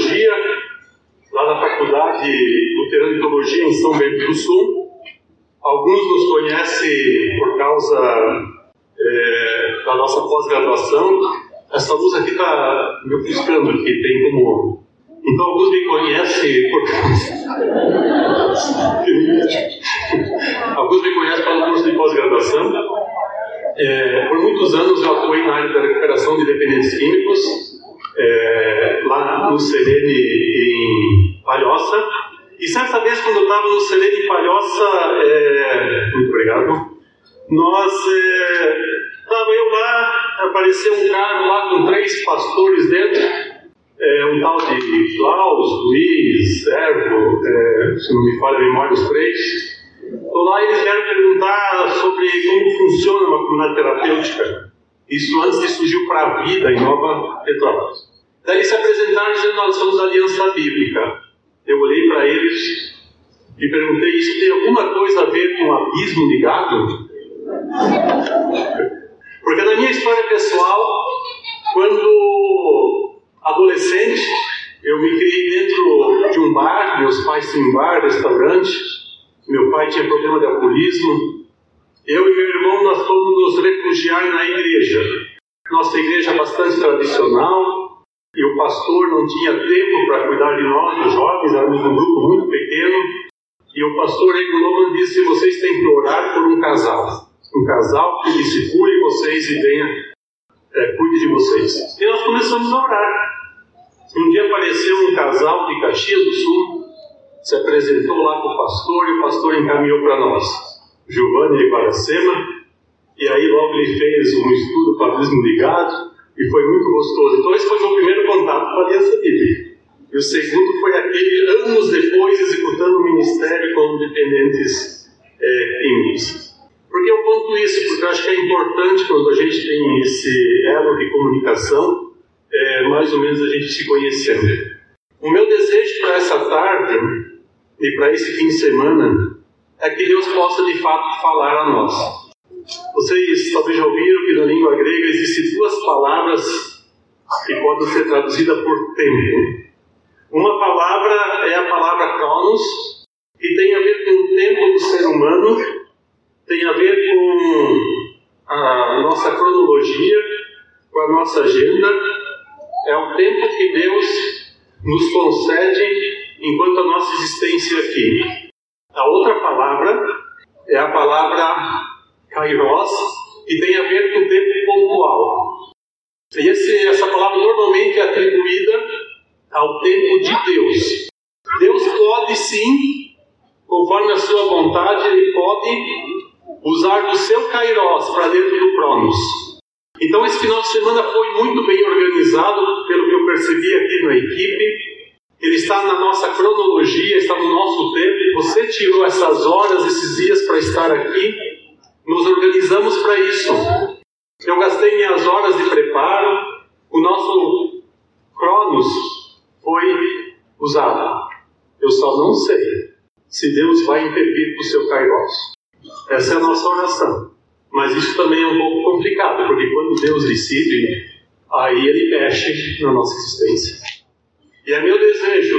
Teologia, lá na Faculdade Luterana de Teologia em São Bento do Sul. Alguns nos conhecem por causa é, da nossa pós-graduação. Essa luz aqui está me ofuscando, aqui tem como. Então, alguns me conhecem por Alguns me conhecem pelo curso de pós-graduação. É, por muitos anos eu atuei na área da recuperação de dependentes químicos, é, lá no Serene em Palhoça. E certa vez, quando eu estava no Serene em Palhoça, é, muito obrigado, nós estava é, eu lá, apareceu um carro lá com três pastores dentro, é, um tal de Klaus, Luiz, Servo, é, se não me falha a memória, os três. Então lá eles vieram perguntar sobre como funciona uma comunidade terapêutica. Isso antes de surgir para a vida em Nova Petrópolis. Daí se apresentaram dizendo: Nós somos a Aliança Bíblica. Eu olhei para eles e perguntei: Isso tem alguma coisa a ver com o abismo ligado? Porque na minha história pessoal, quando adolescente, eu me criei dentro de um bar, meus pais tinham bar, restaurante, meu pai tinha problema de alcoolismo. Eu e meu irmão, nós fomos nos refugiar na igreja. Nossa igreja é bastante tradicional, e o pastor não tinha tempo para cuidar de nós, os jovens, éramos um grupo muito pequeno, e o pastor Reguloman disse, vocês têm que orar por um casal um casal que discipule vocês e venha, é, cuide de vocês. E nós começamos a orar. Um dia apareceu um casal de Caxias do Sul, se apresentou lá com o pastor e o pastor encaminhou para nós. Giovanni e Paracema, e aí logo ele fez um estudo padrismo ligado e foi muito gostoso. Então esse foi o meu primeiro contato com a Aliança Bíblica. E o segundo foi aquele, anos depois, executando o ministério como dependentes é, químicos. Por que eu conto isso? Porque eu acho que é importante quando a gente tem esse elo de comunicação, é, mais ou menos a gente se conhecendo. O meu desejo para essa tarde e para esse fim de semana é que Deus possa de fato falar a nós. Vocês talvez já ouviram que na língua grega existem duas palavras que podem ser traduzidas por tempo. Uma palavra é a palavra cronos, que tem a ver com o tempo do ser humano tem a ver com a nossa cronologia, com a nossa agenda. É o tempo que Deus nos concede enquanto a nossa existência aqui. A outra palavra é a palavra kairos, que tem a ver com o tempo pontual. E esse, essa palavra normalmente é atribuída ao tempo de Deus. Deus pode sim, conforme a sua vontade, ele pode usar do seu Kairos para dentro do Cronos. Então esse final de semana foi muito bem organizado, pelo que eu percebi aqui na equipe. Ele está na nossa cronologia, está no nosso tempo. Você tirou essas horas, esses dias para estar aqui. Nos organizamos para isso. Eu gastei minhas horas de preparo. O nosso Cronos foi usado. Eu só não sei se Deus vai com o seu Kairos. Essa é a nossa oração. Mas isso também é um pouco complicado, porque quando Deus decide, aí Ele mexe na nossa existência. E é meu desejo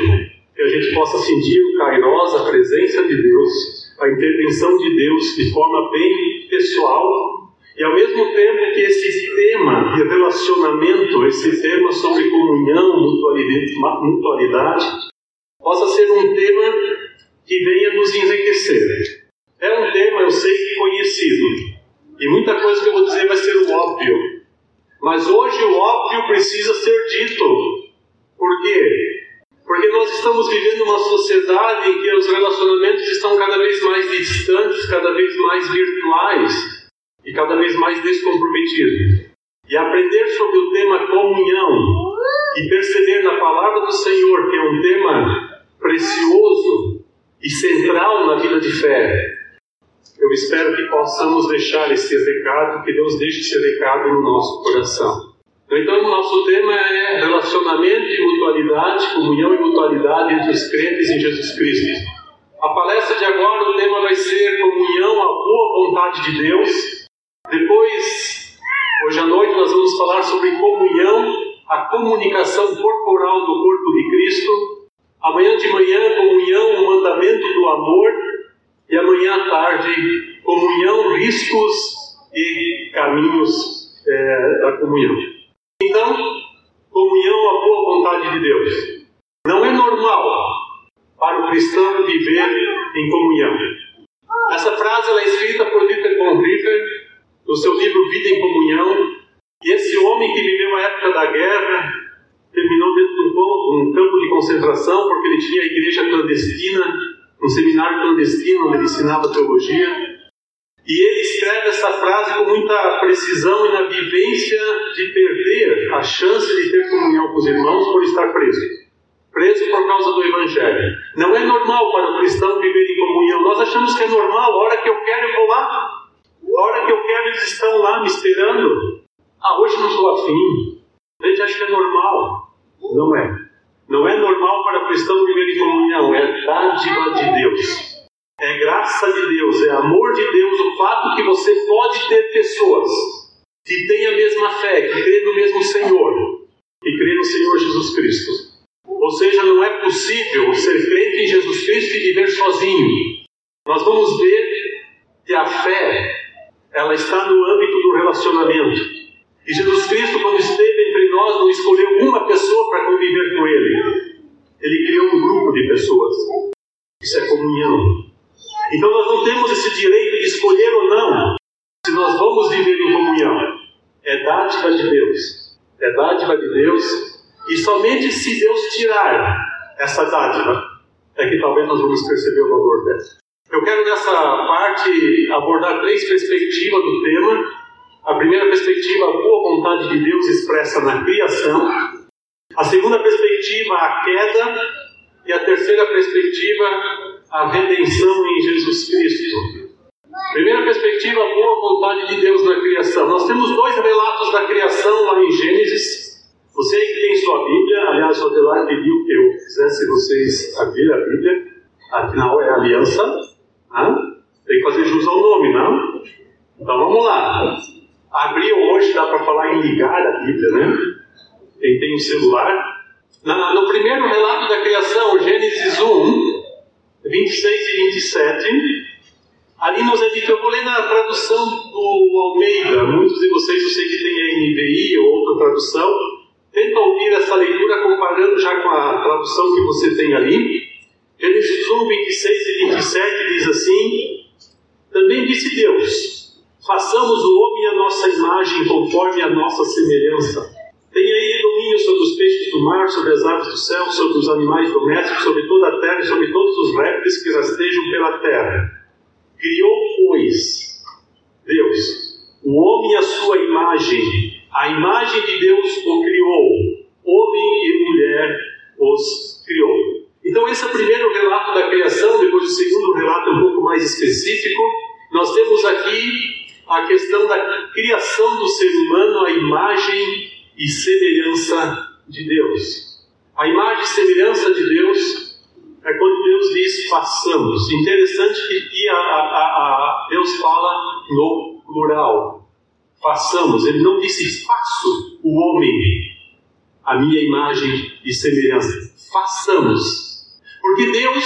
que a gente possa sentir o Kairos, a presença de Deus, a intervenção de Deus de forma bem pessoal, e ao mesmo tempo que esse tema de relacionamento, esse tema sobre comunhão, mutualidade, possa ser um tema que venha nos enriquecer. É um tema, eu sei, conhecido. E muita coisa que eu vou dizer vai ser o óbvio. Mas hoje o óbvio precisa ser dito. Por quê? Porque nós estamos vivendo uma sociedade em que os relacionamentos estão cada vez mais distantes, cada vez mais virtuais e cada vez mais descomprometidos. E aprender sobre o tema comunhão e perceber na palavra do Senhor que é um tema precioso e central na vida de fé, eu espero que possamos deixar esse recado, que Deus deixe esse recado no nosso coração. Então, nosso tema é relacionamento e mutualidade, comunhão e mutualidade entre os crentes em Jesus Cristo. A palestra de agora, o tema vai ser comunhão, a boa vontade de Deus. Depois, hoje à noite, nós vamos falar sobre comunhão, a comunicação corporal do corpo de Cristo. Amanhã de manhã, comunhão, o mandamento do amor. E amanhã à tarde, comunhão, riscos e caminhos é, da comunhão. Então, comunhão, a boa vontade de Deus. Não é normal para o cristão viver em comunhão. Essa frase é escrita por Dieter Bonhoeffer no seu livro Vida em Comunhão. E esse homem que viveu a época da guerra terminou dentro de um campo de concentração porque ele tinha a igreja clandestina, um seminário clandestino onde ele ensinava teologia. E ele escreve essa frase com muita precisão e na vivência de perder a chance de ter comunhão com os irmãos por estar preso. Preso por causa do Evangelho. Não é normal para o cristão viver em comunhão. Nós achamos que é normal, a hora que eu quero eu vou lá. A hora que eu quero eles estão lá me esperando. Ah, hoje não estou afim. A gente acha que é normal. Não é. Não é normal para o cristão viver em comunhão. É dádiva de Deus é graça de Deus, é amor de Deus o fato que você pode ter pessoas que têm a mesma fé, que creem no mesmo Senhor, que creem no Senhor Jesus Cristo. Ou seja, não é possível ser crente em Jesus Cristo e viver sozinho. Nós vamos ver que a fé, ela está no âmbito do relacionamento. E Jesus Cristo, quando esteve entre nós, não escolheu uma pessoa para conviver com Ele. Ele criou um grupo de pessoas. Isso é comunhão. Então nós não temos esse direito de escolher ou não se nós vamos viver em comunhão. É dádiva de Deus. É dádiva de Deus. E somente se Deus tirar essa dádiva, é que talvez nós vamos perceber o valor dela. Eu quero nessa parte abordar três perspectivas do tema. A primeira perspectiva, a boa vontade de Deus expressa na criação. A segunda perspectiva, a queda. E a terceira perspectiva, a redenção em Jesus Cristo. Primeira perspectiva, a boa vontade de Deus na criação. Nós temos dois relatos da criação lá em Gênesis. Você que tem sua Bíblia, aliás, o Adelar pediu que eu fizesse vocês abrir a Bíblia, afinal é aliança. Tem que fazer jus ao nome, não? Então vamos lá. Abriu hoje, dá para falar em ligar a Bíblia, né? Quem tem um celular. no primeiro relato da criação, Gênesis 1, 26 e 27. Ali nos é dito, eu vou ler na tradução do Almeida. Muitos de vocês, eu sei que tem a NVI ou outra tradução. Tenta ouvir essa leitura comparando já com a tradução que você tem ali. Gênesis 1, 26 e 27 diz assim: Também disse Deus: Façamos o homem à nossa imagem, conforme a nossa semelhança mar, sobre as aves do céu, sobre os animais domésticos, sobre toda a terra e sobre todos os répteis que rastejam pela terra. Criou, pois, Deus, o homem à sua imagem, a imagem de Deus o criou, homem e mulher os criou. Então, esse é o primeiro relato da criação, depois o segundo relato é um pouco mais específico. Nós temos aqui a questão da criação do ser humano, a imagem e semelhança de Deus. A imagem e semelhança de Deus é quando Deus diz façamos. Interessante que a, a, a Deus fala no plural. Façamos. Ele não disse faço o homem, a minha imagem e semelhança. Façamos. Porque Deus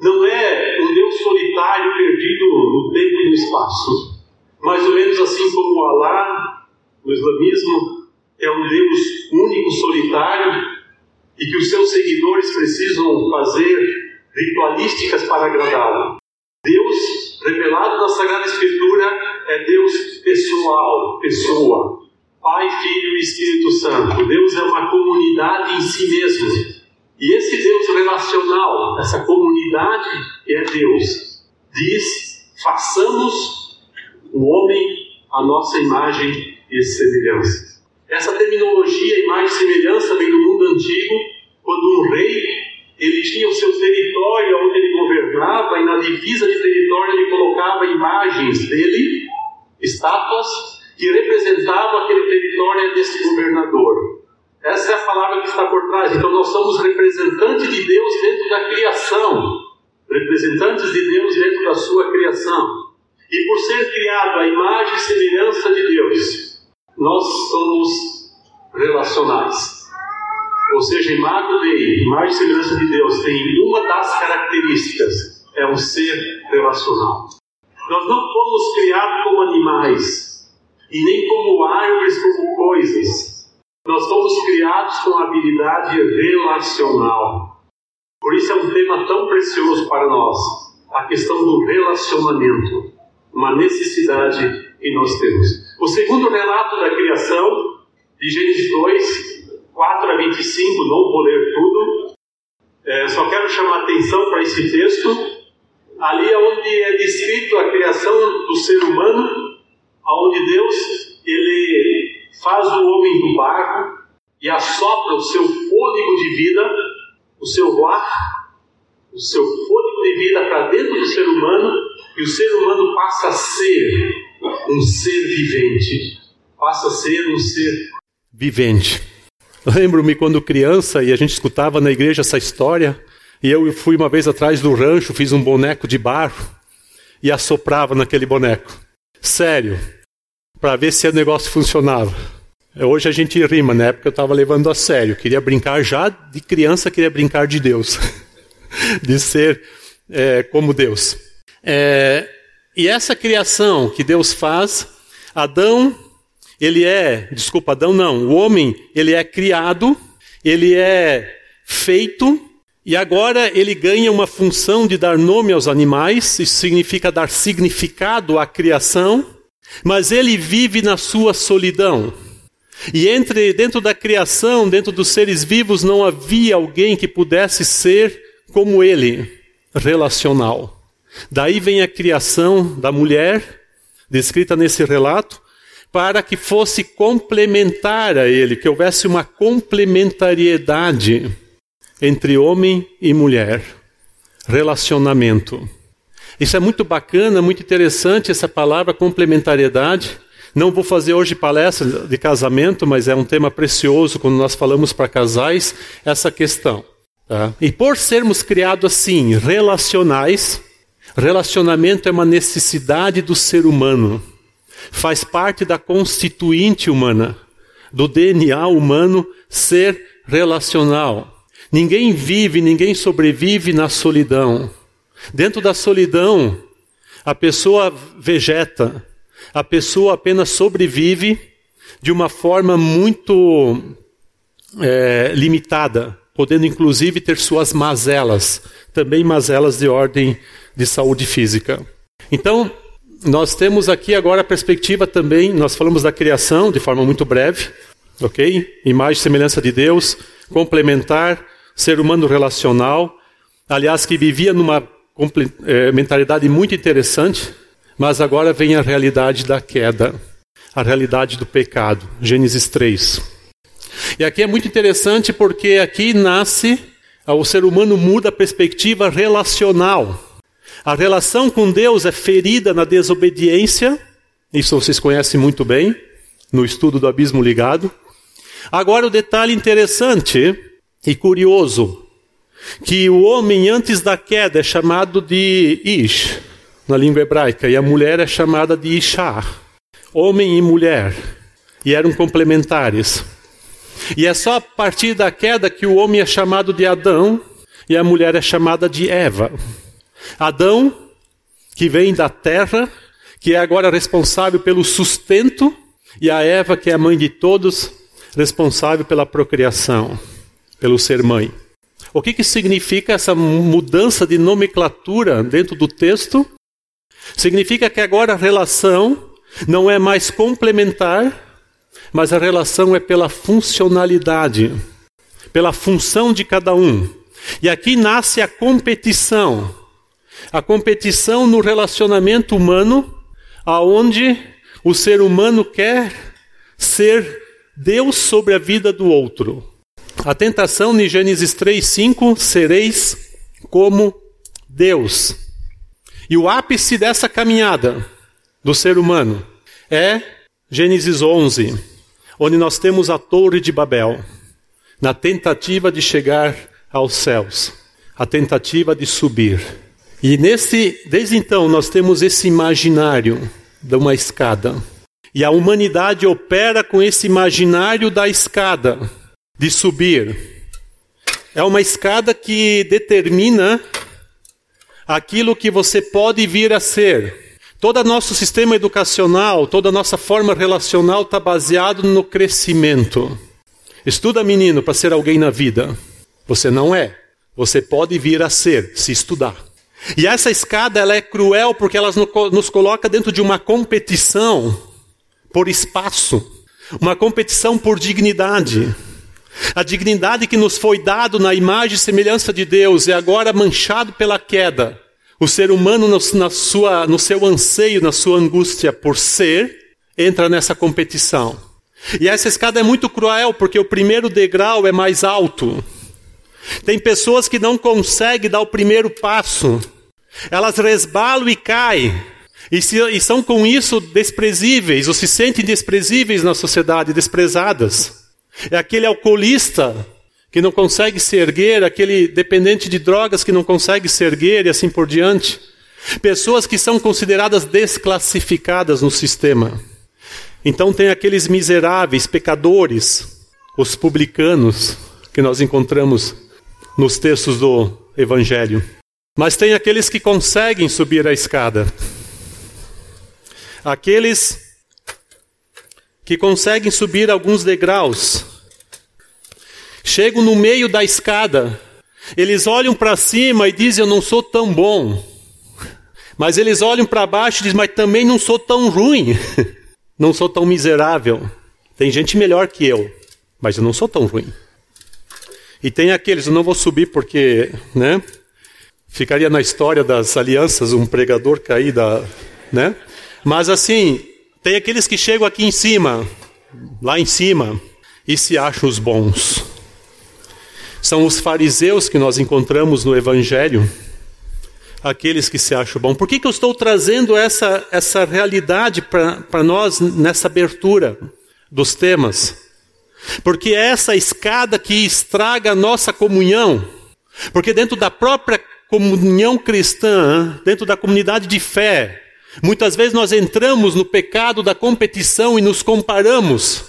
não é um Deus solitário perdido no tempo e no espaço. Mais ou menos assim como Alá, no islamismo, é um Deus único, solitário, e que os seus seguidores precisam fazer ritualísticas para agradá-lo. Deus, revelado na Sagrada Escritura, é Deus pessoal, pessoa. Pai, Filho e Espírito Santo. Deus é uma comunidade em si mesmo. E esse Deus relacional, essa comunidade é Deus. Diz: façamos o homem a nossa imagem e semelhança. Essa terminologia, e semelhança, vem do mundo antigo, quando um rei ele tinha o seu território onde ele governava, e na divisa de território ele colocava imagens dele, estátuas, que representavam aquele território desse governador. Essa é a palavra que está por trás. Então nós somos representantes de Deus dentro da criação, representantes de Deus dentro da sua criação. E por ser criado a imagem e semelhança de Deus, nós somos relacionais. Ou seja, imagem de imagem e semelhança de Deus tem uma das características, é um ser relacional. Nós não fomos criados como animais, e nem como árvores, como coisas. Nós fomos criados com habilidade relacional. Por isso é um tema tão precioso para nós, a questão do relacionamento, uma necessidade que nós temos. O segundo relato da criação, de Gênesis 2, 4 a 25, não vou ler tudo, é, só quero chamar atenção para esse texto. Ali é onde é descrito a criação do ser humano, aonde Deus ele faz o homem do barro e assopra o seu fôlego de vida, o seu ar, o seu fôlego de vida para dentro do ser humano e o ser humano passa a ser um ser vivente, passa a ser um ser vivente. Lembro-me quando criança e a gente escutava na igreja essa história, e eu fui uma vez atrás do rancho, fiz um boneco de barro e assoprava naquele boneco. Sério, para ver se o negócio funcionava. Hoje a gente rima, na época eu estava levando a sério, queria brincar já de criança, queria brincar de Deus, de ser é, como Deus. É, e essa criação que Deus faz, Adão ele é, desculpa, Adão não, o homem, ele é criado, ele é feito, e agora ele ganha uma função de dar nome aos animais, isso significa dar significado à criação, mas ele vive na sua solidão. E entre dentro da criação, dentro dos seres vivos, não havia alguém que pudesse ser como ele, relacional. Daí vem a criação da mulher, descrita nesse relato, para que fosse complementar a ele, que houvesse uma complementariedade entre homem e mulher. Relacionamento. Isso é muito bacana, muito interessante essa palavra complementariedade. Não vou fazer hoje palestra de casamento, mas é um tema precioso quando nós falamos para casais essa questão. Tá? E por sermos criados assim, relacionais, relacionamento é uma necessidade do ser humano faz parte da constituinte humana, do DNA humano ser relacional. Ninguém vive, ninguém sobrevive na solidão. Dentro da solidão, a pessoa vegeta, a pessoa apenas sobrevive de uma forma muito é, limitada, podendo inclusive ter suas mazelas, também mazelas de ordem de saúde física. Então, nós temos aqui agora a perspectiva também, nós falamos da criação de forma muito breve, ok? Imagem e semelhança de Deus, complementar, ser humano relacional, aliás, que vivia numa é, mentalidade muito interessante, mas agora vem a realidade da queda, a realidade do pecado, Gênesis 3. E aqui é muito interessante porque aqui nasce, o ser humano muda a perspectiva relacional. A relação com Deus é ferida na desobediência, isso vocês conhecem muito bem, no estudo do abismo ligado. Agora, o detalhe interessante e curioso, que o homem antes da queda é chamado de Ish, na língua hebraica, e a mulher é chamada de Ishá, homem e mulher, e eram complementares. E é só a partir da queda que o homem é chamado de Adão e a mulher é chamada de Eva. Adão, que vem da terra, que é agora responsável pelo sustento, e a Eva, que é a mãe de todos, responsável pela procriação, pelo ser mãe. O que, que significa essa mudança de nomenclatura dentro do texto? Significa que agora a relação não é mais complementar, mas a relação é pela funcionalidade, pela função de cada um. E aqui nasce a competição a competição no relacionamento humano, aonde o ser humano quer ser Deus sobre a vida do outro. A tentação em Gênesis 3:5 sereis como Deus. E o ápice dessa caminhada do ser humano é Gênesis 11, onde nós temos a Torre de Babel, na tentativa de chegar aos céus, a tentativa de subir. E nesse, desde então nós temos esse imaginário de uma escada. E a humanidade opera com esse imaginário da escada, de subir. É uma escada que determina aquilo que você pode vir a ser. Todo nosso sistema educacional, toda a nossa forma relacional está baseado no crescimento. Estuda, menino, para ser alguém na vida. Você não é. Você pode vir a ser, se estudar. E essa escada ela é cruel porque ela nos coloca dentro de uma competição por espaço, uma competição por dignidade. A dignidade que nos foi dado na imagem e semelhança de Deus é agora manchado pela queda. O ser humano, no, na sua, no seu anseio, na sua angústia por ser, entra nessa competição. E essa escada é muito cruel, porque o primeiro degrau é mais alto. Tem pessoas que não conseguem dar o primeiro passo. Elas resbalam e caem. E, se, e são com isso desprezíveis, ou se sentem desprezíveis na sociedade, desprezadas. É aquele alcoolista que não consegue se erguer, aquele dependente de drogas que não consegue se erguer e assim por diante. Pessoas que são consideradas desclassificadas no sistema. Então tem aqueles miseráveis, pecadores, os publicanos, que nós encontramos nos textos do Evangelho. Mas tem aqueles que conseguem subir a escada. Aqueles que conseguem subir alguns degraus, chegam no meio da escada, eles olham para cima e dizem: Eu não sou tão bom. Mas eles olham para baixo e dizem: Mas também não sou tão ruim, não sou tão miserável. Tem gente melhor que eu, mas eu não sou tão ruim. E tem aqueles, eu não vou subir porque, né? Ficaria na história das alianças, um pregador cair da, né? Mas assim, tem aqueles que chegam aqui em cima, lá em cima, e se acham os bons. São os fariseus que nós encontramos no Evangelho, aqueles que se acham bons. Por que, que eu estou trazendo essa, essa realidade para nós nessa abertura dos temas? Porque é essa escada que estraga a nossa comunhão. Porque dentro da própria comunhão cristã, dentro da comunidade de fé, Muitas vezes nós entramos no pecado da competição e nos comparamos.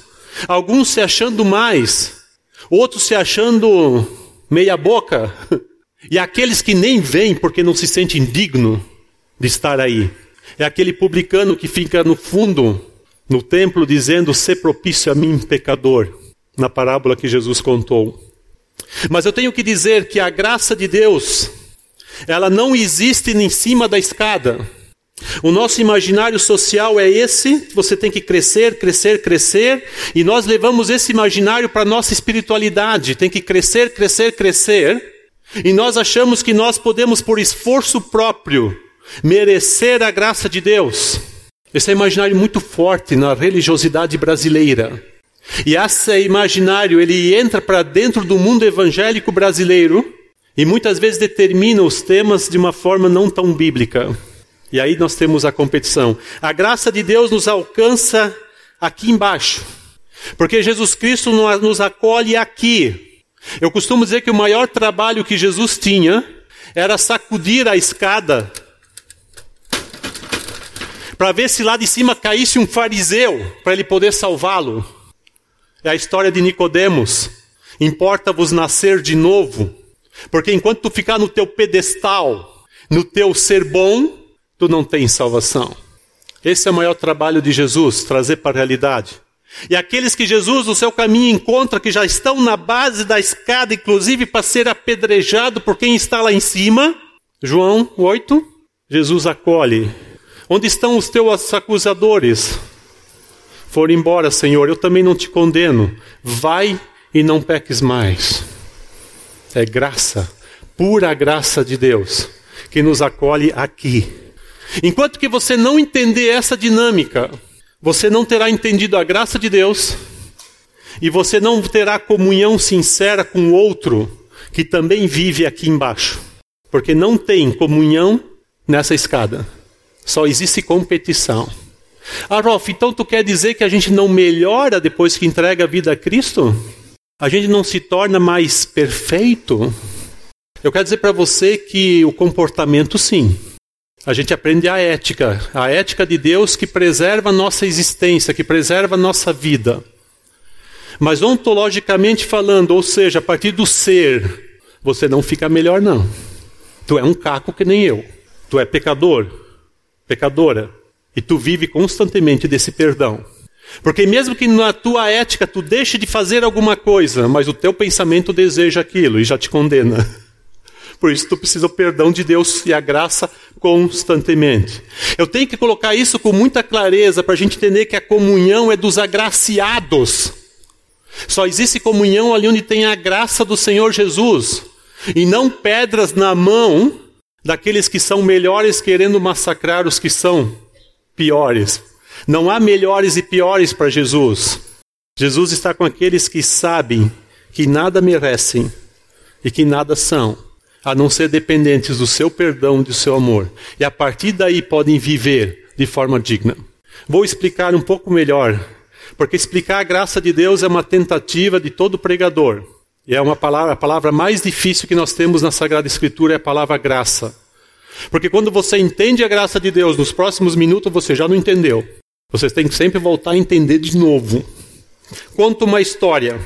Alguns se achando mais, outros se achando meia boca, e aqueles que nem vêm porque não se sentem digno de estar aí. É aquele publicano que fica no fundo, no templo, dizendo: "Se propício a mim, pecador", na parábola que Jesus contou. Mas eu tenho que dizer que a graça de Deus, ela não existe em cima da escada. O nosso imaginário social é esse, você tem que crescer, crescer, crescer, e nós levamos esse imaginário para a nossa espiritualidade, tem que crescer, crescer, crescer, e nós achamos que nós podemos, por esforço próprio, merecer a graça de Deus. Esse é imaginário muito forte na religiosidade brasileira. E esse imaginário, ele entra para dentro do mundo evangélico brasileiro e muitas vezes determina os temas de uma forma não tão bíblica. E aí nós temos a competição. A graça de Deus nos alcança aqui embaixo, porque Jesus Cristo nos acolhe aqui. Eu costumo dizer que o maior trabalho que Jesus tinha era sacudir a escada para ver se lá de cima caísse um fariseu para ele poder salvá-lo. É a história de Nicodemos. Importa-vos nascer de novo, porque enquanto tu ficar no teu pedestal, no teu ser bom, tu não tens salvação. Esse é o maior trabalho de Jesus, trazer para a realidade. E aqueles que Jesus no seu caminho encontra, que já estão na base da escada, inclusive para ser apedrejado por quem está lá em cima, João 8, Jesus acolhe. Onde estão os teus acusadores? Foram embora, Senhor, eu também não te condeno. Vai e não peques mais. É graça, pura graça de Deus, que nos acolhe aqui. Enquanto que você não entender essa dinâmica, você não terá entendido a graça de Deus e você não terá comunhão sincera com o outro que também vive aqui embaixo. Porque não tem comunhão nessa escada. Só existe competição. Ah, Rolf, então tu quer dizer que a gente não melhora depois que entrega a vida a Cristo? A gente não se torna mais perfeito? Eu quero dizer para você que o comportamento sim. A gente aprende a ética, a ética de Deus que preserva a nossa existência, que preserva a nossa vida. Mas ontologicamente falando, ou seja, a partir do ser, você não fica melhor, não. Tu é um caco que nem eu. Tu é pecador, pecadora. E tu vive constantemente desse perdão. Porque mesmo que na tua ética tu deixe de fazer alguma coisa, mas o teu pensamento deseja aquilo e já te condena. Por isso tu precisa do perdão de Deus e a graça constantemente. Eu tenho que colocar isso com muita clareza para a gente entender que a comunhão é dos agraciados. Só existe comunhão ali onde tem a graça do Senhor Jesus. E não pedras na mão daqueles que são melhores querendo massacrar os que são piores. Não há melhores e piores para Jesus. Jesus está com aqueles que sabem que nada merecem e que nada são, a não ser dependentes do seu perdão do seu amor. E a partir daí podem viver de forma digna. Vou explicar um pouco melhor, porque explicar a graça de Deus é uma tentativa de todo pregador. E é uma palavra, a palavra mais difícil que nós temos na Sagrada Escritura é a palavra graça. Porque quando você entende a graça de Deus, nos próximos minutos você já não entendeu. Você tem que sempre voltar a entender de novo. Conto uma história.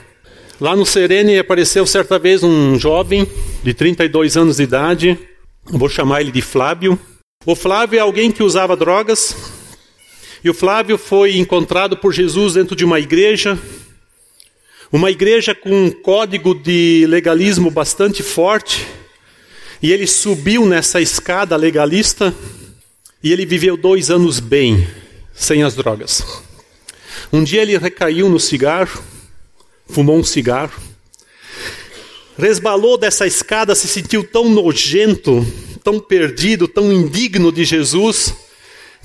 Lá no Serene apareceu certa vez um jovem de 32 anos de idade, vou chamar ele de Flávio. O Flávio é alguém que usava drogas, e o Flávio foi encontrado por Jesus dentro de uma igreja, uma igreja com um código de legalismo bastante forte, e ele subiu nessa escada legalista. E ele viveu dois anos bem, sem as drogas. Um dia ele recaiu no cigarro, fumou um cigarro, resbalou dessa escada, se sentiu tão nojento, tão perdido, tão indigno de Jesus,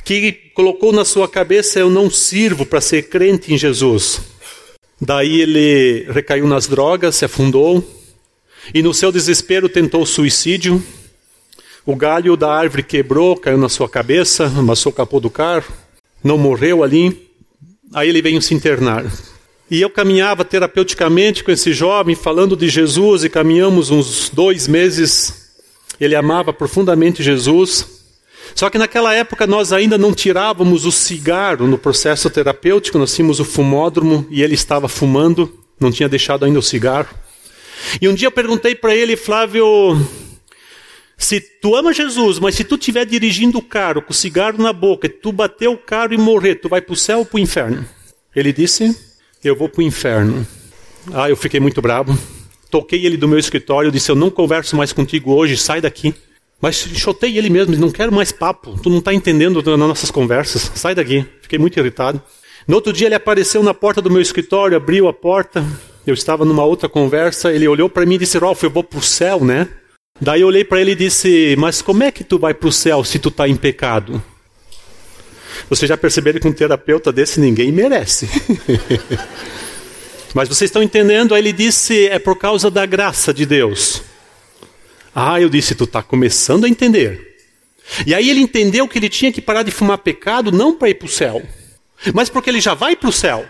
que colocou na sua cabeça: Eu não sirvo para ser crente em Jesus. Daí ele recaiu nas drogas, se afundou e, no seu desespero, tentou suicídio. O galho da árvore quebrou, caiu na sua cabeça, amassou o capô do carro, não morreu ali. Aí ele veio se internar. E eu caminhava terapeuticamente com esse jovem, falando de Jesus, e caminhamos uns dois meses. Ele amava profundamente Jesus. Só que naquela época nós ainda não tirávamos o cigarro no processo terapêutico, nós tínhamos o fumódromo e ele estava fumando, não tinha deixado ainda o cigarro. E um dia eu perguntei para ele, Flávio, se tu ama Jesus, mas se tu estiver dirigindo o carro com o cigarro na boca, tu bater o carro e morrer, tu vai para o céu ou para o inferno? Ele disse, eu vou para o inferno. Ah, eu fiquei muito bravo. Toquei ele do meu escritório, disse, eu não converso mais contigo hoje, sai daqui. Mas chotei ele mesmo, não quero mais papo, tu não está entendendo nas nossas conversas, sai daqui. Fiquei muito irritado. No outro dia ele apareceu na porta do meu escritório, abriu a porta, eu estava numa outra conversa, ele olhou para mim e disse, Rolf, eu vou para o céu, né? Daí eu olhei para ele e disse, mas como é que tu vai para o céu se tu está em pecado? Vocês já perceberam que um terapeuta desse ninguém merece. mas vocês estão entendendo? Aí ele disse, é por causa da graça de Deus. Ah, eu disse, tu está começando a entender. E aí ele entendeu que ele tinha que parar de fumar pecado não para ir para o céu, mas porque ele já vai para o céu.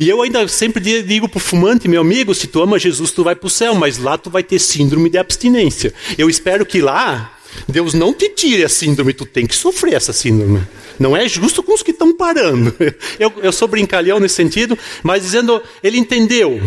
E eu ainda sempre digo para o fumante, meu amigo, se tu ama Jesus, tu vai para o céu, mas lá tu vai ter síndrome de abstinência. Eu espero que lá Deus não te tire a síndrome, tu tem que sofrer essa síndrome. Não é justo com os que estão parando. Eu, eu sou brincalhão nesse sentido, mas dizendo, ele entendeu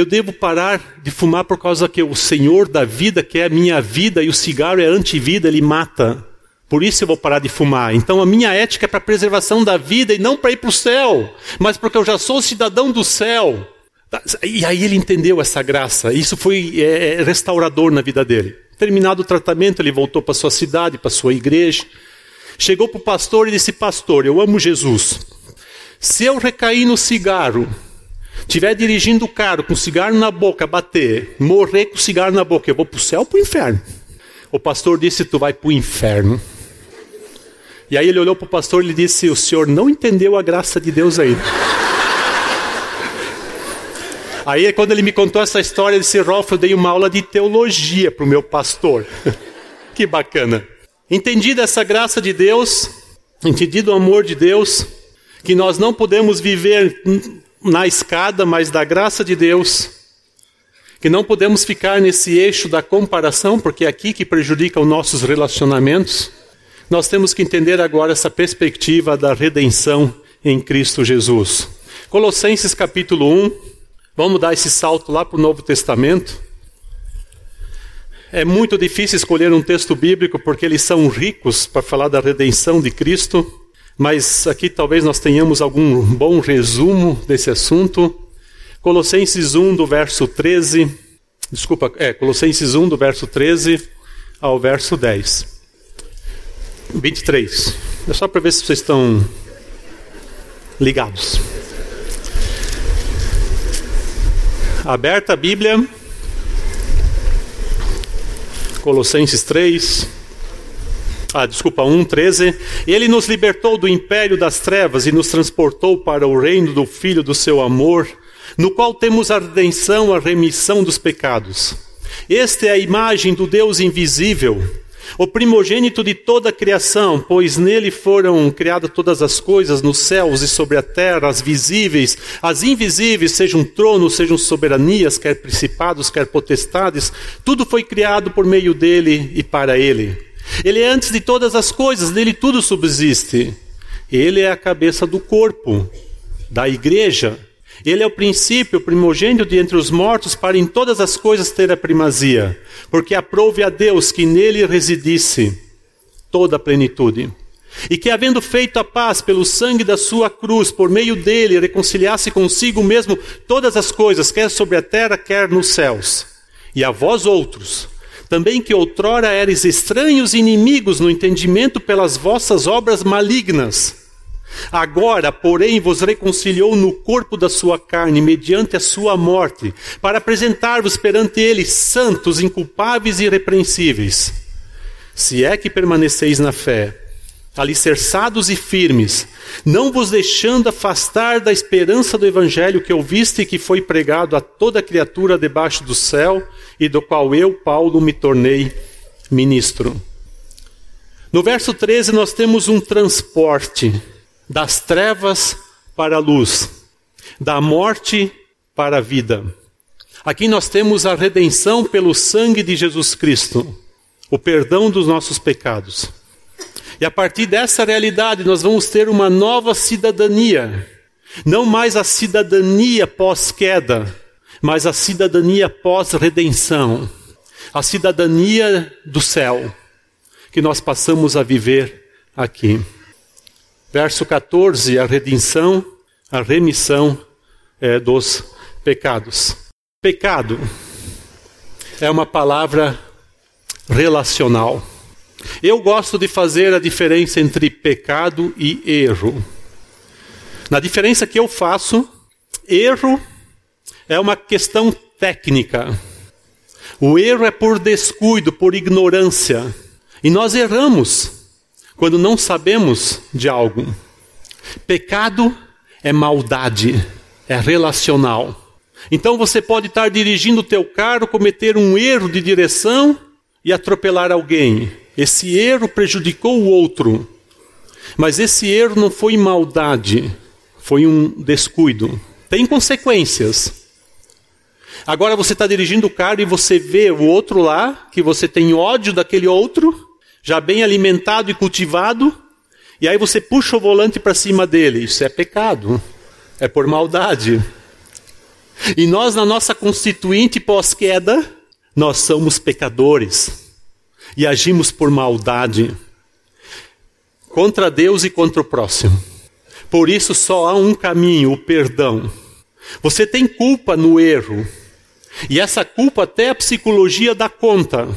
eu devo parar de fumar por causa que o Senhor da vida quer a minha vida e o cigarro é antivida, ele mata. Por isso eu vou parar de fumar. Então a minha ética é para preservação da vida e não para ir para o céu, mas porque eu já sou cidadão do céu. E aí ele entendeu essa graça. Isso foi é, é restaurador na vida dele. Terminado o tratamento, ele voltou para sua cidade, para sua igreja. Chegou para o pastor e disse: Pastor, eu amo Jesus. Se eu recair no cigarro, Estiver dirigindo o carro com cigarro na boca, bater, morrer com cigarro na boca, eu vou para o céu ou para o inferno? O pastor disse: Tu vai para o inferno. E aí ele olhou para o pastor e disse: O senhor não entendeu a graça de Deus aí. Aí, quando ele me contou essa história, ele disse: Rolf, eu dei uma aula de teologia para o meu pastor. que bacana. Entendido essa graça de Deus, entendido o amor de Deus, que nós não podemos viver na escada, mas da graça de Deus, que não podemos ficar nesse eixo da comparação, porque é aqui que prejudica os nossos relacionamentos. nós temos que entender agora essa perspectiva da redenção em Cristo Jesus. Colossenses capítulo 1, vamos dar esse salto lá para o Novo Testamento. É muito difícil escolher um texto bíblico porque eles são ricos para falar da redenção de Cristo, mas aqui talvez nós tenhamos algum bom resumo desse assunto. Colossenses 1, do verso 13, desculpa, é, Colossenses 1, do verso 13 ao verso 10. 23. É só para ver se vocês estão ligados. Aberta a Bíblia, Colossenses 3, ah, desculpa, 1, 13. Ele nos libertou do império das trevas e nos transportou para o reino do Filho do seu amor, no qual temos a redenção, a remissão dos pecados. Esta é a imagem do Deus invisível o primogênito de toda a criação, pois nele foram criadas todas as coisas nos céus e sobre a terra, as visíveis, as invisíveis, sejam tronos, sejam soberanias, quer principados, quer potestades, tudo foi criado por meio dele e para ele. Ele é antes de todas as coisas, nele tudo subsiste. Ele é a cabeça do corpo, da igreja. Ele é o princípio, o primogênito de entre os mortos, para em todas as coisas ter a primazia, porque aprove a Deus que nele residisse toda a plenitude. E que, havendo feito a paz pelo sangue da sua cruz, por meio dele, reconciliasse consigo mesmo todas as coisas, quer sobre a terra, quer nos céus. E a vós outros, também que outrora eres estranhos e inimigos no entendimento pelas vossas obras malignas, Agora, porém, vos reconciliou no corpo da sua carne, mediante a sua morte, para apresentar-vos perante ele santos, inculpáveis e irrepreensíveis. Se é que permaneceis na fé, alicerçados e firmes, não vos deixando afastar da esperança do evangelho que ouviste e que foi pregado a toda criatura debaixo do céu, e do qual eu, Paulo, me tornei ministro. No verso 13, nós temos um transporte das trevas para a luz, da morte para a vida. Aqui nós temos a redenção pelo sangue de Jesus Cristo, o perdão dos nossos pecados. E a partir dessa realidade nós vamos ter uma nova cidadania. Não mais a cidadania pós-queda, mas a cidadania pós-redenção. A cidadania do céu, que nós passamos a viver aqui. Verso 14, a redenção, a remissão é, dos pecados. Pecado é uma palavra relacional. Eu gosto de fazer a diferença entre pecado e erro. Na diferença que eu faço, erro é uma questão técnica. O erro é por descuido, por ignorância. E nós erramos quando não sabemos de algo. Pecado é maldade, é relacional. Então você pode estar dirigindo o teu carro, cometer um erro de direção e atropelar alguém. Esse erro prejudicou o outro. Mas esse erro não foi maldade, foi um descuido. Tem consequências. Agora você está dirigindo o carro e você vê o outro lá, que você tem ódio daquele outro, já bem alimentado e cultivado, e aí você puxa o volante para cima dele. Isso é pecado, é por maldade. E nós, na nossa constituinte pós-queda, nós somos pecadores e agimos por maldade contra Deus e contra o próximo. Por isso só há um caminho, o perdão. Você tem culpa no erro, e essa culpa até a psicologia dá conta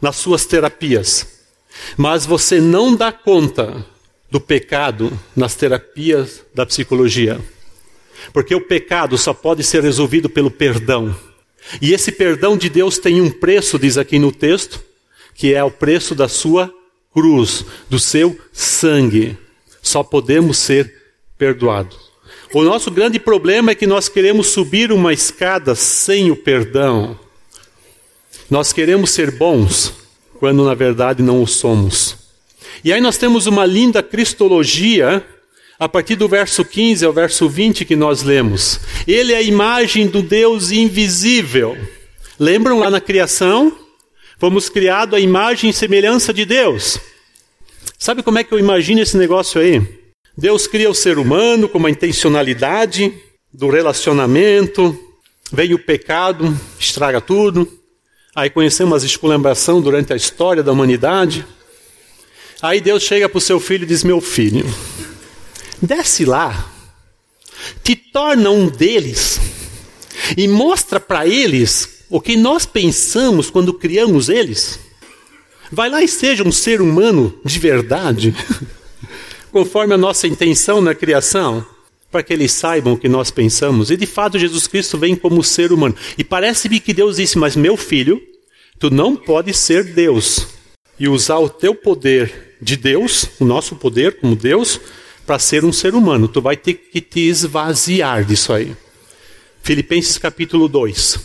nas suas terapias. Mas você não dá conta do pecado nas terapias da psicologia. Porque o pecado só pode ser resolvido pelo perdão. E esse perdão de Deus tem um preço, diz aqui no texto, que é o preço da sua cruz, do seu sangue. Só podemos ser perdoados. O nosso grande problema é que nós queremos subir uma escada sem o perdão. Nós queremos ser bons, quando na verdade não o somos. E aí nós temos uma linda cristologia a partir do verso 15 ao verso 20 que nós lemos. Ele é a imagem do Deus invisível. Lembram lá na criação? Fomos criados à imagem e semelhança de Deus. Sabe como é que eu imagino esse negócio aí? Deus cria o ser humano com uma intencionalidade do relacionamento, vem o pecado, estraga tudo. Aí conhecemos as esculambação durante a história da humanidade. Aí Deus chega para o seu filho e diz: Meu filho, desce lá, te torna um deles e mostra para eles o que nós pensamos quando criamos eles. Vai lá e seja um ser humano de verdade, conforme a nossa intenção na criação, para que eles saibam o que nós pensamos. E de fato, Jesus Cristo vem como ser humano. E parece-me que Deus disse: Mas meu filho, tu não podes ser Deus e usar o teu poder de Deus, o nosso poder como Deus, para ser um ser humano. Tu vai ter que te esvaziar disso aí. Filipenses capítulo 2.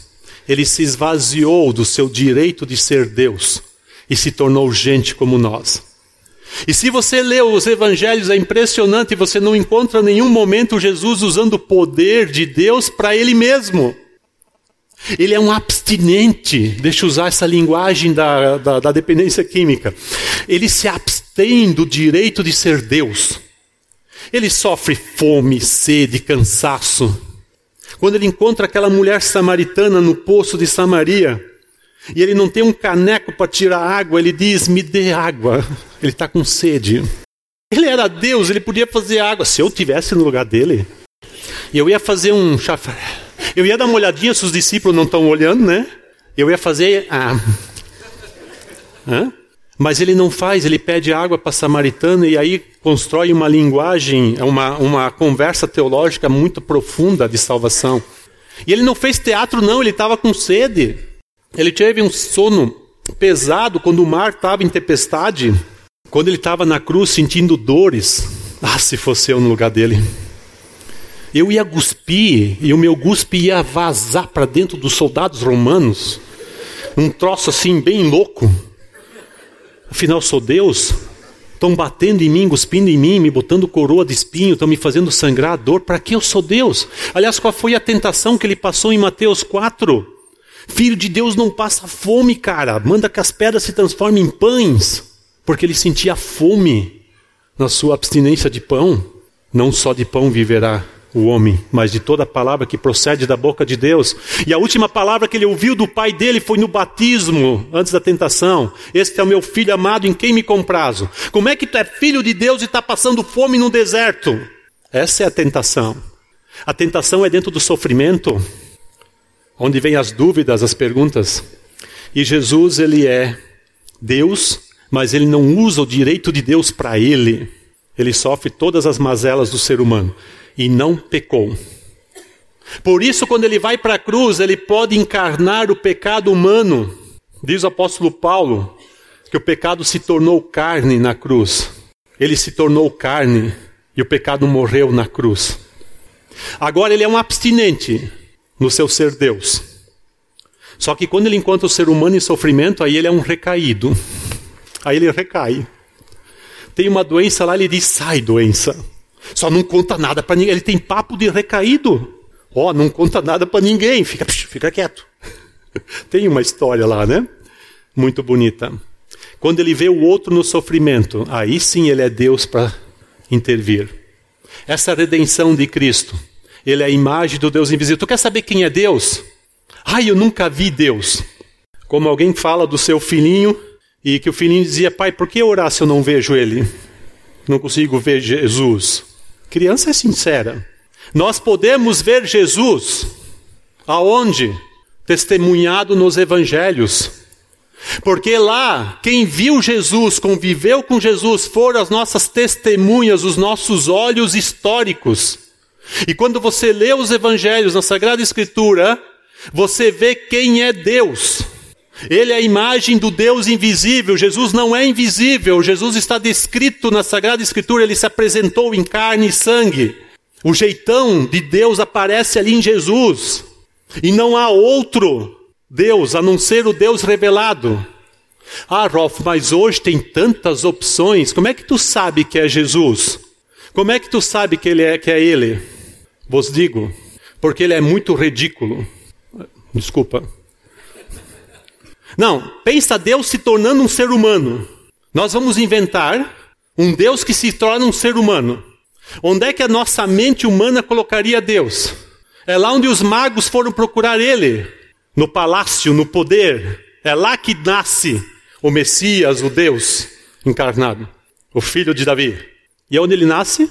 Ele se esvaziou do seu direito de ser Deus e se tornou gente como nós. E se você lê os evangelhos, é impressionante, você não encontra nenhum momento Jesus usando o poder de Deus para ele mesmo. Ele é um abstinente, deixa eu usar essa linguagem da, da, da dependência química. Ele se abstém do direito de ser Deus. Ele sofre fome, sede, cansaço. Quando ele encontra aquela mulher samaritana no poço de Samaria, e ele não tem um caneco para tirar água, ele diz: Me dê água. Ele está com sede. Ele era Deus, ele podia fazer água. Se eu tivesse no lugar dele, eu ia fazer um chafé. Eu ia dar uma olhadinha se os discípulos não estão olhando, né? Eu ia fazer. Ah. Hã? Mas ele não faz, ele pede água para a samaritana e aí constrói uma linguagem, uma, uma conversa teológica muito profunda de salvação. E ele não fez teatro, não, ele estava com sede. Ele teve um sono pesado quando o mar estava em tempestade, quando ele estava na cruz sentindo dores. Ah, se fosse eu no lugar dele. Eu ia cuspir e o meu guspe ia vazar para dentro dos soldados romanos. Um troço assim, bem louco. Afinal, sou Deus. Estão batendo em mim, cuspindo em mim, me botando coroa de espinho, estão me fazendo sangrar a dor. Para que eu sou Deus? Aliás, qual foi a tentação que ele passou em Mateus 4? Filho de Deus não passa fome, cara. Manda que as pedras se transformem em pães. Porque ele sentia fome na sua abstinência de pão. Não só de pão viverá o homem, mas de toda palavra que procede da boca de Deus. E a última palavra que ele ouviu do pai dele foi no batismo, antes da tentação. Este é o meu filho amado em quem me comprazo. Como é que tu é filho de Deus e está passando fome no deserto? Essa é a tentação. A tentação é dentro do sofrimento, onde vem as dúvidas, as perguntas. E Jesus, ele é Deus, mas ele não usa o direito de Deus para ele. Ele sofre todas as mazelas do ser humano e não pecou. Por isso, quando ele vai para a cruz, ele pode encarnar o pecado humano. Diz o apóstolo Paulo que o pecado se tornou carne na cruz. Ele se tornou carne e o pecado morreu na cruz. Agora ele é um abstinente no seu ser Deus. Só que quando ele encontra o ser humano em sofrimento, aí ele é um recaído. Aí ele recai. Tem uma doença lá, ele diz: sai, doença. Só não conta nada para ninguém. Ele tem papo de recaído. Ó, oh, não conta nada para ninguém. Fica, fica quieto. tem uma história lá, né? Muito bonita. Quando ele vê o outro no sofrimento, aí sim ele é Deus para intervir. Essa redenção de Cristo, ele é a imagem do Deus invisível. Tu quer saber quem é Deus? Ai, eu nunca vi Deus. Como alguém fala do seu filhinho e que o filhinho dizia: Pai, por que orar se eu não vejo ele? Não consigo ver Jesus. Criança é sincera. Nós podemos ver Jesus aonde? Testemunhado nos evangelhos. Porque lá, quem viu Jesus, conviveu com Jesus, foram as nossas testemunhas, os nossos olhos históricos. E quando você lê os evangelhos na Sagrada Escritura, você vê quem é Deus. Ele é a imagem do Deus invisível. Jesus não é invisível. Jesus está descrito na Sagrada Escritura. Ele se apresentou em carne e sangue. O jeitão de Deus aparece ali em Jesus. E não há outro Deus a não ser o Deus revelado. Ah, Rolf, mas hoje tem tantas opções. Como é que tu sabe que é Jesus? Como é que tu sabe que ele é que é ele? Vos digo, porque ele é muito ridículo. Desculpa. Não, pensa Deus se tornando um ser humano. Nós vamos inventar Um Deus que se torna um ser humano. Onde é que a nossa mente humana colocaria Deus? É lá onde os magos foram procurar ele, no palácio, no poder. É lá que nasce o Messias, o Deus encarnado, o filho de Davi. E onde ele nasce?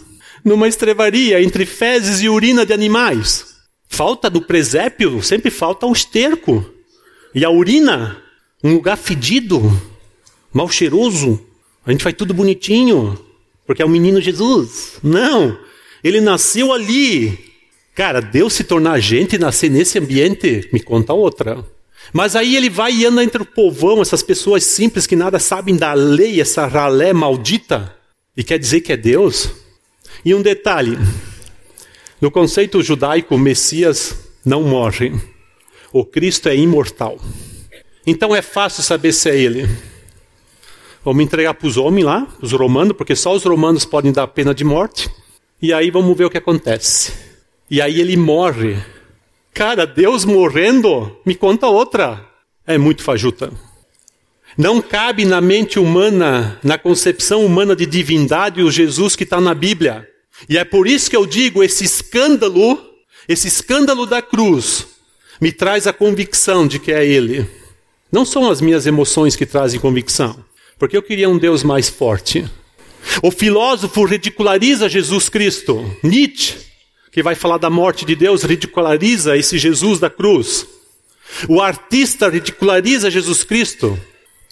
Numa estrevaria entre fezes e urina de animais. Falta do presépio, sempre falta o esterco. E a urina, um lugar fedido, mal cheiroso. A gente faz tudo bonitinho, porque é o menino Jesus. Não, ele nasceu ali. Cara, Deus se tornar gente e nascer nesse ambiente, me conta outra. Mas aí ele vai e anda entre o povão, essas pessoas simples que nada sabem da lei, essa ralé maldita, e quer dizer que é Deus. E um detalhe: no conceito judaico, o Messias não morre, o Cristo é imortal. Então é fácil saber se é ele. Vamos entregar para os homens lá, os romanos, porque só os romanos podem dar pena de morte. E aí vamos ver o que acontece. E aí ele morre Cara, Deus morrendo, me conta outra. É muito fajuta. Não cabe na mente humana, na concepção humana de divindade, o Jesus que está na Bíblia. E é por isso que eu digo: esse escândalo, esse escândalo da cruz, me traz a convicção de que é Ele. Não são as minhas emoções que trazem convicção, porque eu queria um Deus mais forte. O filósofo ridiculariza Jesus Cristo. Nietzsche que vai falar da morte de Deus, ridiculariza esse Jesus da cruz. O artista ridiculariza Jesus Cristo.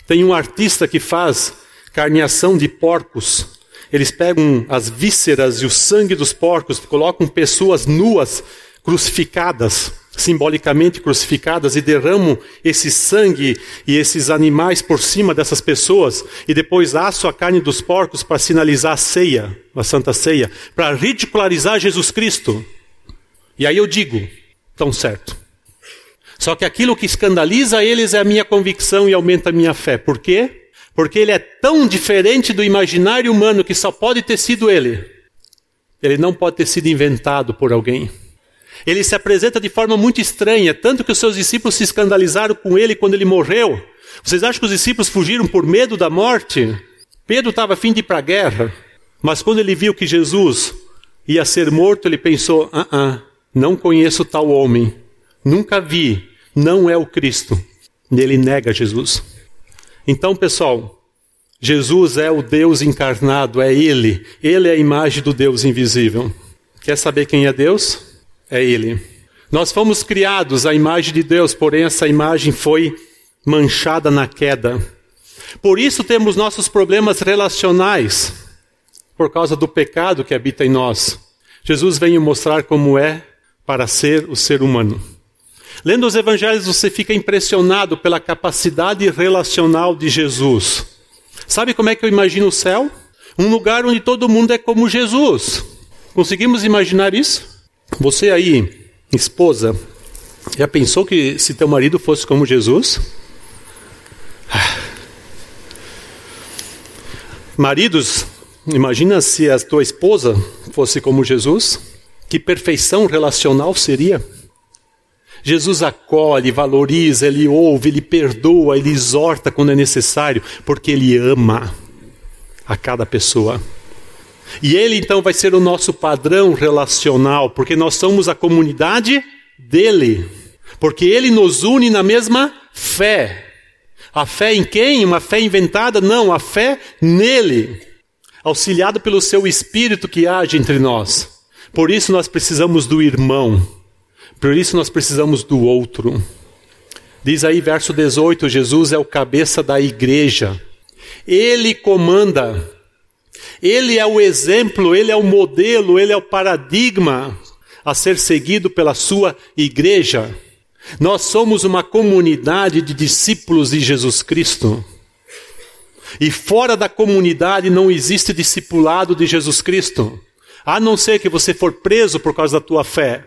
Tem um artista que faz carneação de porcos. Eles pegam as vísceras e o sangue dos porcos, colocam pessoas nuas, crucificadas simbolicamente crucificadas e derramam esse sangue e esses animais por cima dessas pessoas e depois aço a carne dos porcos para sinalizar a ceia, a santa ceia, para ridicularizar Jesus Cristo. E aí eu digo, tão certo. Só que aquilo que escandaliza eles é a minha convicção e aumenta a minha fé. Por quê? Porque ele é tão diferente do imaginário humano que só pode ter sido ele. Ele não pode ter sido inventado por alguém. Ele se apresenta de forma muito estranha, tanto que os seus discípulos se escandalizaram com ele quando ele morreu. Vocês acham que os discípulos fugiram por medo da morte? Pedro estava a fim de ir para a guerra, mas quando ele viu que Jesus ia ser morto, ele pensou: ah, ah, não conheço tal homem, nunca vi, não é o Cristo. Ele nega Jesus. Então, pessoal, Jesus é o Deus encarnado, é Ele. Ele é a imagem do Deus invisível. Quer saber quem é Deus? é Ele. Nós fomos criados à imagem de Deus, porém essa imagem foi manchada na queda. Por isso temos nossos problemas relacionais, por causa do pecado que habita em nós. Jesus veio mostrar como é para ser o ser humano. Lendo os evangelhos, você fica impressionado pela capacidade relacional de Jesus. Sabe como é que eu imagino o céu? Um lugar onde todo mundo é como Jesus. Conseguimos imaginar isso? Você aí, esposa, já pensou que se teu marido fosse como Jesus? Ah. Maridos, imagina se a tua esposa fosse como Jesus? Que perfeição relacional seria? Jesus acolhe, valoriza, ele ouve, ele perdoa, ele exorta quando é necessário, porque ele ama a cada pessoa. E ele então vai ser o nosso padrão relacional, porque nós somos a comunidade dele. Porque ele nos une na mesma fé. A fé em quem? Uma fé inventada? Não, a fé nele. Auxiliado pelo seu espírito que age entre nós. Por isso nós precisamos do irmão. Por isso nós precisamos do outro. Diz aí, verso 18: Jesus é o cabeça da igreja. Ele comanda ele é o exemplo, ele é o modelo, ele é o paradigma a ser seguido pela sua igreja. Nós somos uma comunidade de discípulos de Jesus Cristo. E fora da comunidade não existe discipulado de Jesus Cristo, a não ser que você for preso por causa da tua fé.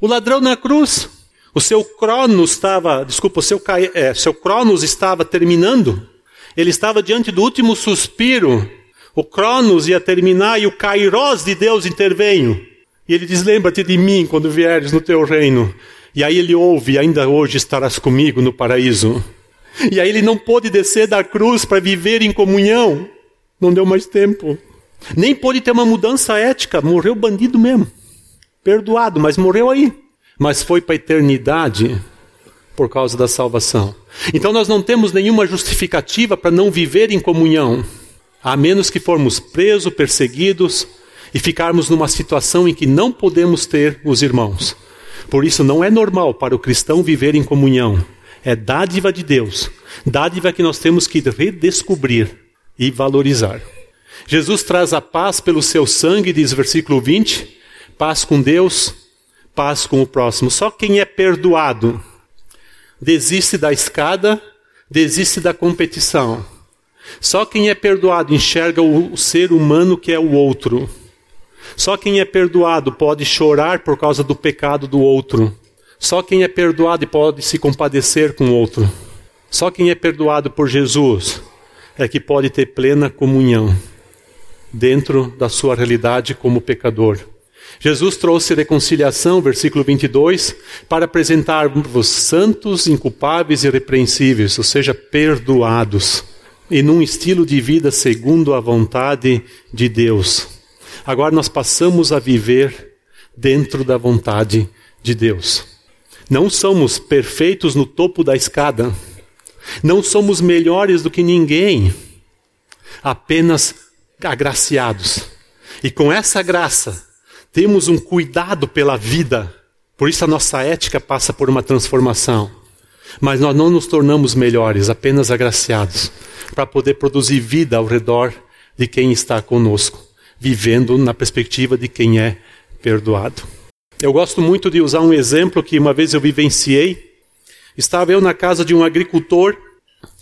O ladrão na cruz, o seu cronos estava, desculpa, o seu, é, seu cronos estava terminando. Ele estava diante do último suspiro o Cronos ia terminar e o Kairos de Deus interveio. E ele diz: Lembra-te de mim quando vieres no teu reino. E aí ele ouve: Ainda hoje estarás comigo no paraíso. E aí ele não pôde descer da cruz para viver em comunhão. Não deu mais tempo. Nem pôde ter uma mudança ética, morreu bandido mesmo. Perdoado, mas morreu aí. Mas foi para a eternidade por causa da salvação. Então nós não temos nenhuma justificativa para não viver em comunhão, a menos que formos presos, perseguidos e ficarmos numa situação em que não podemos ter os irmãos. Por isso não é normal para o cristão viver em comunhão. É dádiva de Deus, dádiva que nós temos que redescobrir e valorizar. Jesus traz a paz pelo seu sangue, diz versículo 20, paz com Deus, paz com o próximo. Só quem é perdoado desiste da escada, desiste da competição. Só quem é perdoado enxerga o ser humano que é o outro. Só quem é perdoado pode chorar por causa do pecado do outro. Só quem é perdoado pode se compadecer com o outro. Só quem é perdoado por Jesus é que pode ter plena comunhão dentro da sua realidade como pecador. Jesus trouxe reconciliação, versículo 22, para apresentar-vos santos, inculpáveis e repreensíveis, ou seja, perdoados, e num estilo de vida segundo a vontade de Deus. Agora nós passamos a viver dentro da vontade de Deus. Não somos perfeitos no topo da escada, não somos melhores do que ninguém, apenas agraciados. E com essa graça, temos um cuidado pela vida. Por isso a nossa ética passa por uma transformação. Mas nós não nos tornamos melhores, apenas agraciados, para poder produzir vida ao redor de quem está conosco, vivendo na perspectiva de quem é perdoado. Eu gosto muito de usar um exemplo que uma vez eu vivenciei. Estava eu na casa de um agricultor,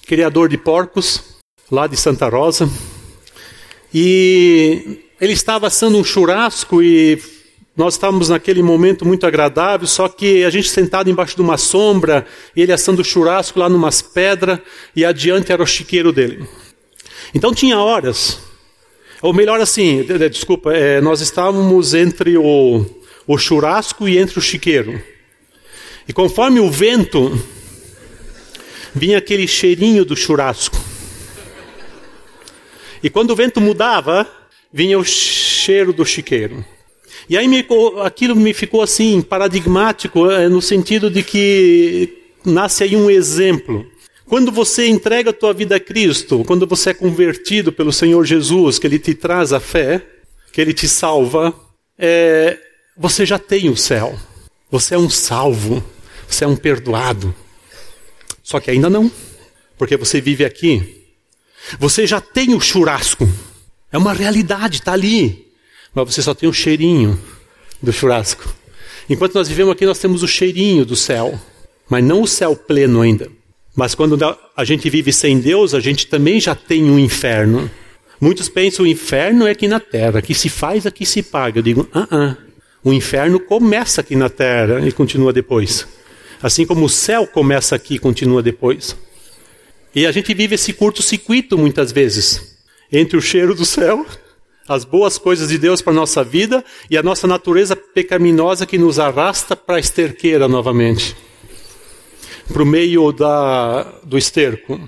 criador de porcos, lá de Santa Rosa, e ele estava assando um churrasco e nós estávamos naquele momento muito agradável, só que a gente sentado embaixo de uma sombra, ele assando churrasco lá numas pedras, e adiante era o chiqueiro dele. Então tinha horas, ou melhor assim, desculpa, é, nós estávamos entre o, o churrasco e entre o chiqueiro. E conforme o vento, vinha aquele cheirinho do churrasco. E quando o vento mudava, vinha o cheiro do chiqueiro. E aí me, aquilo me ficou assim, paradigmático, eh, no sentido de que nasce aí um exemplo. Quando você entrega a tua vida a Cristo, quando você é convertido pelo Senhor Jesus, que Ele te traz a fé, que Ele te salva, é, você já tem o céu. Você é um salvo, você é um perdoado. Só que ainda não, porque você vive aqui você já tem o churrasco. É uma realidade, está ali. Mas você só tem o cheirinho do churrasco. Enquanto nós vivemos aqui, nós temos o cheirinho do céu. Mas não o céu pleno ainda. Mas quando a gente vive sem Deus, a gente também já tem um inferno. Muitos pensam o inferno é aqui na terra, que se faz, aqui se paga. Eu digo, ah, -uh. o inferno começa aqui na terra e continua depois. Assim como o céu começa aqui e continua depois. E a gente vive esse curto-circuito muitas vezes entre o cheiro do céu, as boas coisas de Deus para a nossa vida e a nossa natureza pecaminosa que nos arrasta para a esterqueira novamente para o meio da, do esterco.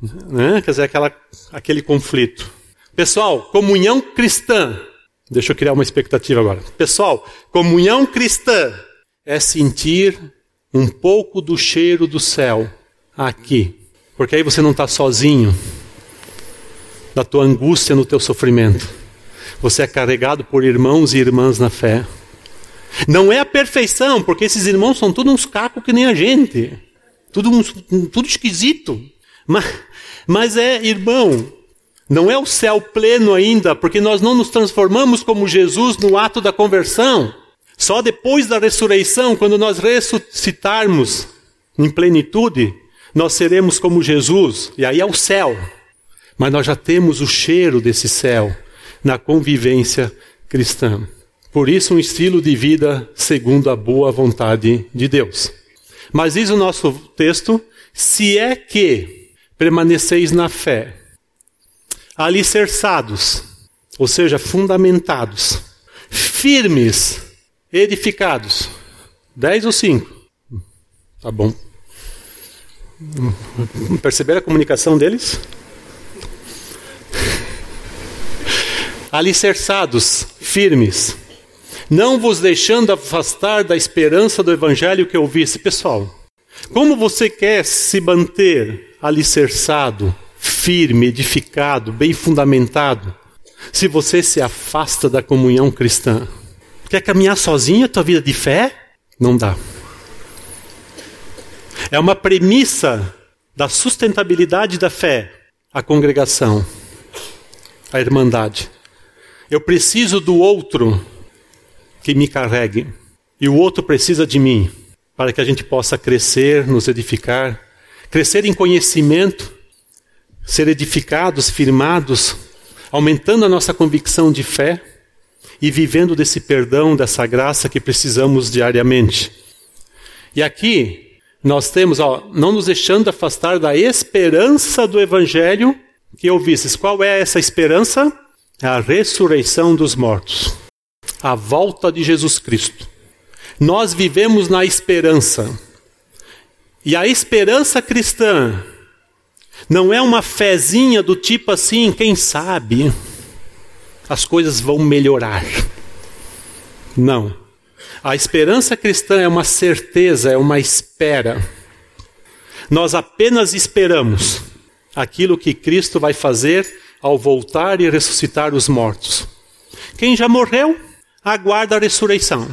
Né? Quer dizer, aquela, aquele conflito. Pessoal, comunhão cristã. Deixa eu criar uma expectativa agora. Pessoal, comunhão cristã é sentir um pouco do cheiro do céu aqui porque aí você não está sozinho da tua angústia no teu sofrimento. Você é carregado por irmãos e irmãs na fé. Não é a perfeição, porque esses irmãos são todos uns cacos que nem a gente. Tudo, tudo esquisito. Mas, mas é, irmão, não é o céu pleno ainda, porque nós não nos transformamos como Jesus no ato da conversão. Só depois da ressurreição, quando nós ressuscitarmos em plenitude, nós seremos como Jesus, e aí é o céu. Mas nós já temos o cheiro desse céu na convivência cristã. Por isso, um estilo de vida segundo a boa vontade de Deus. Mas diz o nosso texto: se é que permaneceis na fé, alicerçados, ou seja, fundamentados, firmes, edificados. Dez ou cinco? Tá bom. Perceberam a comunicação deles? Alicerçados, firmes, não vos deixando afastar da esperança do evangelho que ouvisse. Pessoal, como você quer se manter alicerçado, firme, edificado, bem fundamentado, se você se afasta da comunhão cristã? Quer caminhar sozinho a tua vida de fé? Não dá. É uma premissa da sustentabilidade da fé, a congregação, a irmandade. Eu preciso do outro que me carregue, e o outro precisa de mim, para que a gente possa crescer, nos edificar, crescer em conhecimento, ser edificados, firmados, aumentando a nossa convicção de fé e vivendo desse perdão, dessa graça que precisamos diariamente. E aqui nós temos, ó, não nos deixando afastar da esperança do Evangelho que ouvistes. Qual é essa esperança? A ressurreição dos mortos, a volta de Jesus Cristo. Nós vivemos na esperança. E a esperança cristã não é uma fezinha do tipo assim, quem sabe as coisas vão melhorar. Não. A esperança cristã é uma certeza, é uma espera. Nós apenas esperamos aquilo que Cristo vai fazer ao voltar e ressuscitar os mortos. Quem já morreu, aguarda a ressurreição.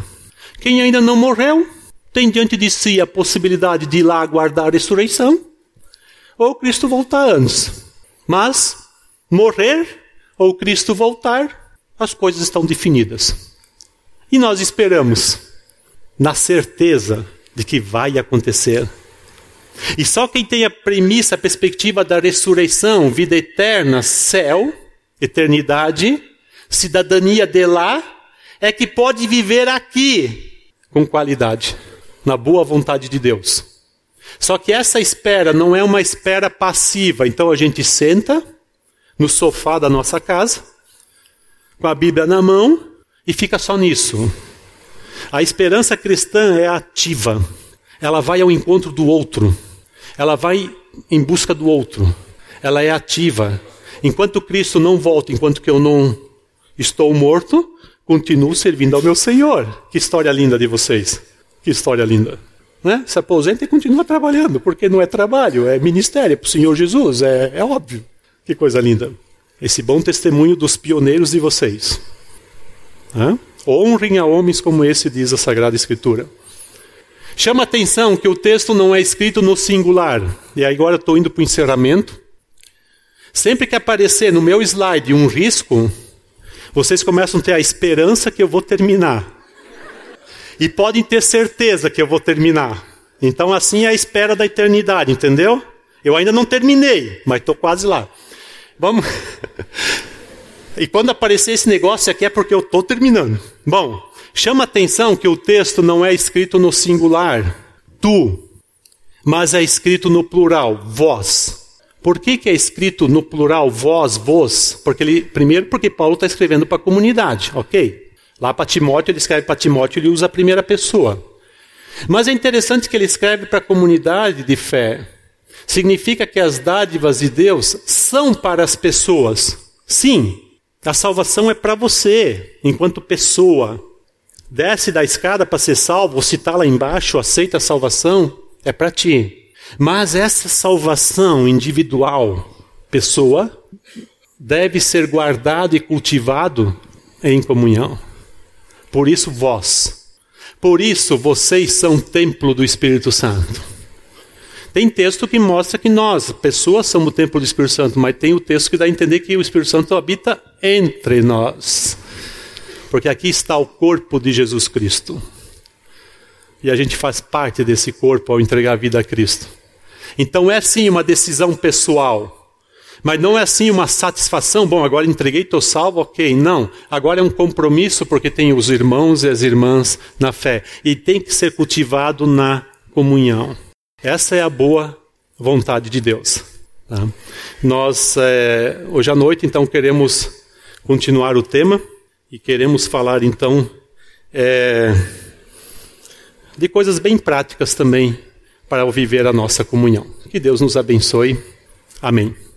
Quem ainda não morreu, tem diante de si a possibilidade de ir lá aguardar a ressurreição, ou Cristo voltar antes. Mas, morrer ou Cristo voltar, as coisas estão definidas. E nós esperamos, na certeza de que vai acontecer. E só quem tem a premissa, a perspectiva da ressurreição, vida eterna, céu, eternidade, cidadania de lá, é que pode viver aqui com qualidade, na boa vontade de Deus. Só que essa espera não é uma espera passiva, então a gente senta no sofá da nossa casa, com a Bíblia na mão, e fica só nisso. A esperança cristã é ativa. Ela vai ao encontro do outro. Ela vai em busca do outro. Ela é ativa. Enquanto Cristo não volta, enquanto que eu não estou morto, continuo servindo ao meu Senhor. Que história linda de vocês. Que história linda. Né? Se aposenta e continua trabalhando, porque não é trabalho, é ministério, é para o Senhor Jesus, é, é óbvio. Que coisa linda. Esse bom testemunho dos pioneiros de vocês. Hã? Honrem a homens como esse, diz a Sagrada Escritura. Chama atenção que o texto não é escrito no singular. E agora estou indo para o encerramento. Sempre que aparecer no meu slide um risco, vocês começam a ter a esperança que eu vou terminar. E podem ter certeza que eu vou terminar. Então, assim é a espera da eternidade, entendeu? Eu ainda não terminei, mas estou quase lá. Vamos. E quando aparecer esse negócio aqui é porque eu estou terminando. Bom, chama atenção que o texto não é escrito no singular, tu, mas é escrito no plural, vós. Por que, que é escrito no plural, vós, vos? Porque ele, primeiro, porque Paulo está escrevendo para a comunidade, ok? Lá para Timóteo, ele escreve para Timóteo, ele usa a primeira pessoa. Mas é interessante que ele escreve para a comunidade de fé. Significa que as dádivas de Deus são para as pessoas. Sim, a salvação é para você, enquanto pessoa. Desce da escada para ser salvo, se está lá embaixo, aceita a salvação, é para ti. Mas essa salvação individual, pessoa, deve ser guardado e cultivado em comunhão. Por isso, vós. Por isso, vocês são templo do Espírito Santo. Tem texto que mostra que nós, pessoas, somos o templo do Espírito Santo, mas tem o texto que dá a entender que o Espírito Santo habita entre nós. Porque aqui está o corpo de Jesus Cristo. E a gente faz parte desse corpo ao entregar a vida a Cristo. Então é sim uma decisão pessoal. Mas não é assim uma satisfação, bom, agora entreguei, estou salvo, ok. Não. Agora é um compromisso porque tem os irmãos e as irmãs na fé. E tem que ser cultivado na comunhão. Essa é a boa vontade de Deus. Tá? Nós, é, hoje à noite, então, queremos continuar o tema e queremos falar, então, é, de coisas bem práticas também para viver a nossa comunhão. Que Deus nos abençoe. Amém.